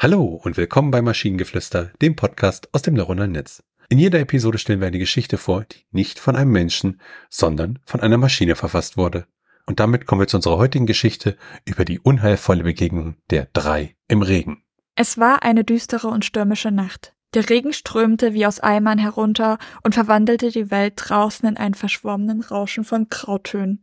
Hallo und willkommen bei Maschinengeflüster, dem Podcast aus dem neuronalen Netz. In jeder Episode stellen wir eine Geschichte vor, die nicht von einem Menschen, sondern von einer Maschine verfasst wurde. Und damit kommen wir zu unserer heutigen Geschichte über die unheilvolle Begegnung der drei im Regen. Es war eine düstere und stürmische Nacht. Der Regen strömte wie aus Eimern herunter und verwandelte die Welt draußen in einen verschwommenen Rauschen von Grautönen.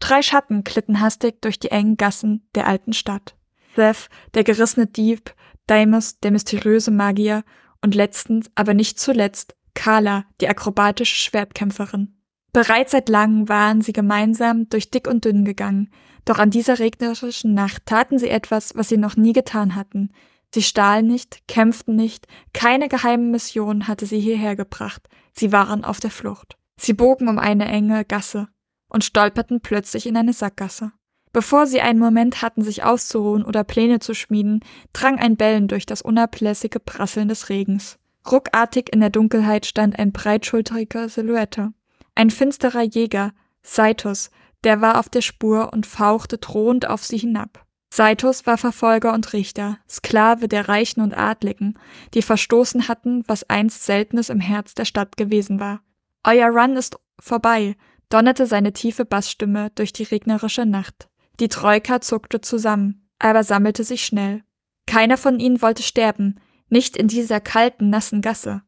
Drei Schatten glitten hastig durch die engen Gassen der alten Stadt. Seth, der gerissene Dieb, Deimos, der mysteriöse Magier und letztens, aber nicht zuletzt, Kala, die akrobatische Schwertkämpferin. Bereits seit langem waren sie gemeinsam durch dick und dünn gegangen, doch an dieser regnerischen Nacht taten sie etwas, was sie noch nie getan hatten. Sie stahlen nicht, kämpften nicht, keine geheime Mission hatte sie hierher gebracht, sie waren auf der Flucht. Sie bogen um eine enge Gasse und stolperten plötzlich in eine Sackgasse. Bevor sie einen Moment hatten, sich auszuruhen oder Pläne zu schmieden, drang ein Bellen durch das unablässige Prasseln des Regens. Ruckartig in der Dunkelheit stand ein breitschulteriger Silhouette. Ein finsterer Jäger, Saitos, der war auf der Spur und fauchte drohend auf sie hinab. Saitos war Verfolger und Richter, Sklave der Reichen und Adligen, die verstoßen hatten, was einst Seltenes im Herz der Stadt gewesen war. Euer Run ist vorbei, donnerte seine tiefe Bassstimme durch die regnerische Nacht. Die Troika zuckte zusammen, aber sammelte sich schnell. Keiner von ihnen wollte sterben, nicht in dieser kalten, nassen Gasse.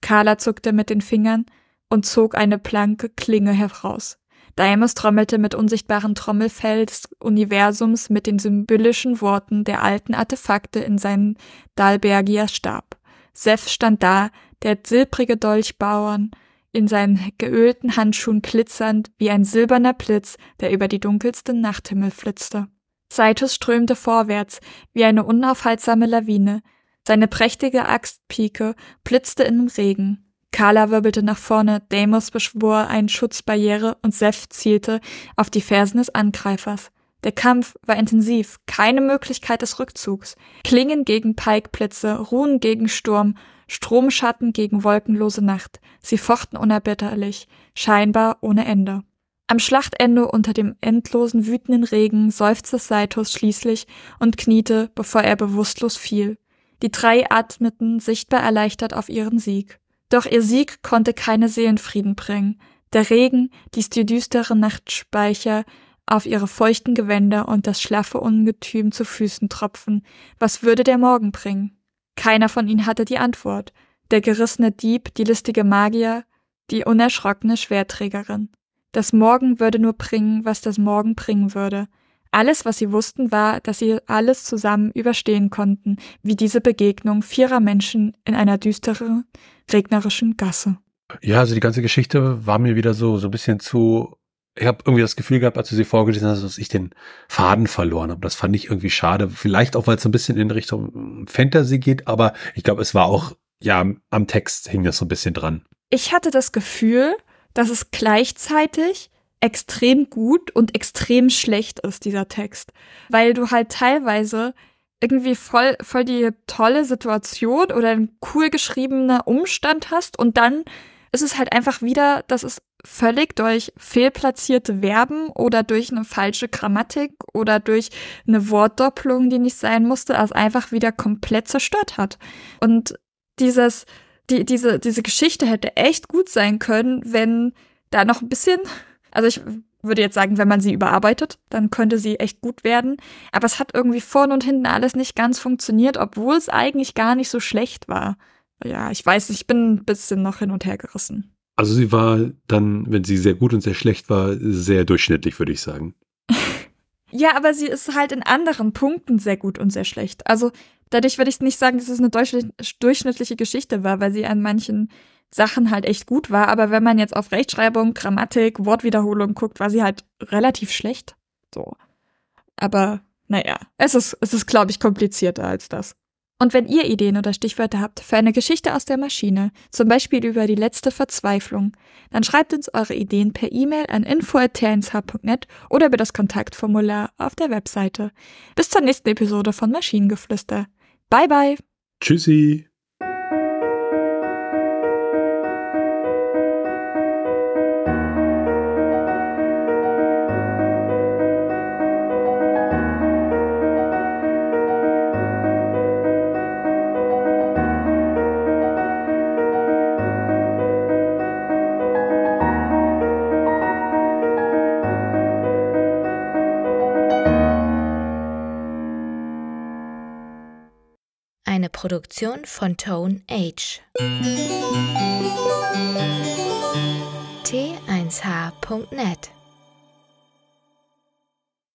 Carla zuckte mit den Fingern und zog eine blanke Klinge heraus. Daimos trommelte mit unsichtbaren Trommelfell des Universums mit den symbolischen Worten der alten Artefakte in seinen Dalbergier Stab. Seth stand da, der silbrige Dolchbauern, in seinen geölten Handschuhen glitzernd wie ein silberner Blitz, der über die dunkelste Nachthimmel flitzte. Saitus strömte vorwärts wie eine unaufhaltsame Lawine. Seine prächtige Axtpike blitzte im Regen. Kala wirbelte nach vorne, Deimos beschwor eine Schutzbarriere und Seth zielte auf die Fersen des Angreifers. Der Kampf war intensiv, keine Möglichkeit des Rückzugs. Klingen gegen Pikeblitze, Ruhen gegen Sturm, Stromschatten gegen wolkenlose Nacht. Sie fochten unerbitterlich, scheinbar ohne Ende. Am Schlachtende unter dem endlosen wütenden Regen seufzte Saitos schließlich und kniete, bevor er bewusstlos fiel. Die drei atmeten sichtbar erleichtert auf ihren Sieg. Doch ihr Sieg konnte keine Seelenfrieden bringen. Der Regen ließ die düstere Nachtspeicher auf ihre feuchten Gewänder und das schlaffe Ungetüm zu Füßen tropfen. Was würde der Morgen bringen? Keiner von ihnen hatte die Antwort. Der gerissene Dieb, die listige Magier, die unerschrockene Schwerträgerin. Das Morgen würde nur bringen, was das Morgen bringen würde. Alles, was sie wussten, war, dass sie alles zusammen überstehen konnten, wie diese Begegnung vierer Menschen in einer düsteren, regnerischen Gasse. Ja, also die ganze Geschichte war mir wieder so, so ein bisschen zu ich habe irgendwie das Gefühl gehabt, als du sie vorgelesen hast, dass ich den Faden verloren habe. Das fand ich irgendwie schade. Vielleicht auch, weil es so ein bisschen in Richtung Fantasy geht, aber ich glaube, es war auch, ja, am Text hing das so ein bisschen dran. Ich hatte das Gefühl, dass es gleichzeitig extrem gut und extrem schlecht ist, dieser Text. Weil du halt teilweise irgendwie voll, voll die tolle Situation oder ein cool geschriebener Umstand hast und dann ist es halt einfach wieder, dass es völlig durch fehlplatzierte Verben oder durch eine falsche Grammatik oder durch eine Wortdoppelung, die nicht sein musste, als einfach wieder komplett zerstört hat. Und dieses, die, diese, diese Geschichte hätte echt gut sein können, wenn da noch ein bisschen, also ich würde jetzt sagen, wenn man sie überarbeitet, dann könnte sie echt gut werden. Aber es hat irgendwie vorne und hinten alles nicht ganz funktioniert, obwohl es eigentlich gar nicht so schlecht war ja, ich weiß, ich bin ein bisschen noch hin und her gerissen. Also sie war dann, wenn sie sehr gut und sehr schlecht war, sehr durchschnittlich, würde ich sagen. ja, aber sie ist halt in anderen Punkten sehr gut und sehr schlecht. Also dadurch würde ich nicht sagen, dass es eine durchschnittliche Geschichte war, weil sie an manchen Sachen halt echt gut war. Aber wenn man jetzt auf Rechtschreibung, Grammatik, Wortwiederholung guckt, war sie halt relativ schlecht. So. Aber naja, es ist, es ist, glaube ich, komplizierter als das. Und wenn ihr Ideen oder Stichwörter habt für eine Geschichte aus der Maschine, zum Beispiel über die letzte Verzweiflung, dann schreibt uns eure Ideen per E-Mail an info.tnsh.net oder über das Kontaktformular auf der Webseite. Bis zur nächsten Episode von Maschinengeflüster. Bye bye. Tschüssi. Produktion von Tone Age. T1H.net